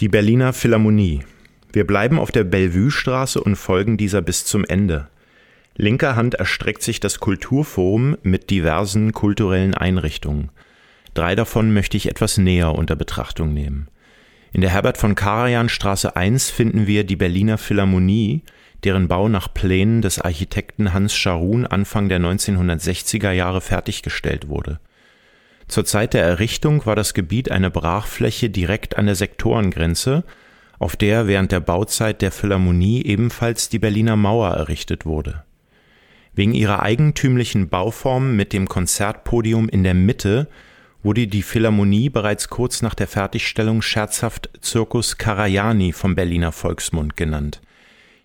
Die Berliner Philharmonie. Wir bleiben auf der Bellevue-Straße und folgen dieser bis zum Ende. Linker Hand erstreckt sich das Kulturforum mit diversen kulturellen Einrichtungen. Drei davon möchte ich etwas näher unter Betrachtung nehmen. In der Herbert von Karajan Straße 1 finden wir die Berliner Philharmonie, deren Bau nach Plänen des Architekten Hans Scharun Anfang der 1960er Jahre fertiggestellt wurde. Zur Zeit der Errichtung war das Gebiet eine Brachfläche direkt an der Sektorengrenze, auf der während der Bauzeit der Philharmonie ebenfalls die Berliner Mauer errichtet wurde. Wegen ihrer eigentümlichen Bauform mit dem Konzertpodium in der Mitte wurde die Philharmonie bereits kurz nach der Fertigstellung scherzhaft Circus Karajani vom Berliner Volksmund genannt.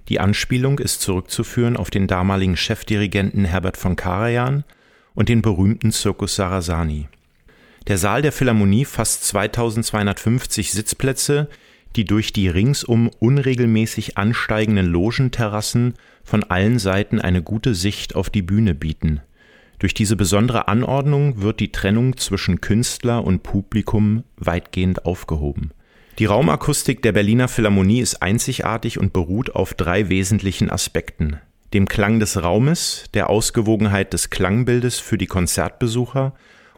Die Anspielung ist zurückzuführen auf den damaligen Chefdirigenten Herbert von Karajan und den berühmten Circus Sarasani. Der Saal der Philharmonie fasst 2250 Sitzplätze, die durch die ringsum unregelmäßig ansteigenden Logenterrassen von allen Seiten eine gute Sicht auf die Bühne bieten – durch diese besondere Anordnung wird die Trennung zwischen Künstler und Publikum weitgehend aufgehoben. Die Raumakustik der Berliner Philharmonie ist einzigartig und beruht auf drei wesentlichen Aspekten. Dem Klang des Raumes, der Ausgewogenheit des Klangbildes für die Konzertbesucher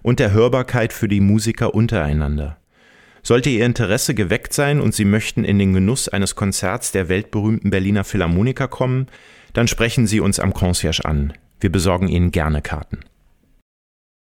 und der Hörbarkeit für die Musiker untereinander. Sollte Ihr Interesse geweckt sein und Sie möchten in den Genuss eines Konzerts der weltberühmten Berliner Philharmoniker kommen, dann sprechen Sie uns am Concierge an. Wir besorgen Ihnen gerne Karten.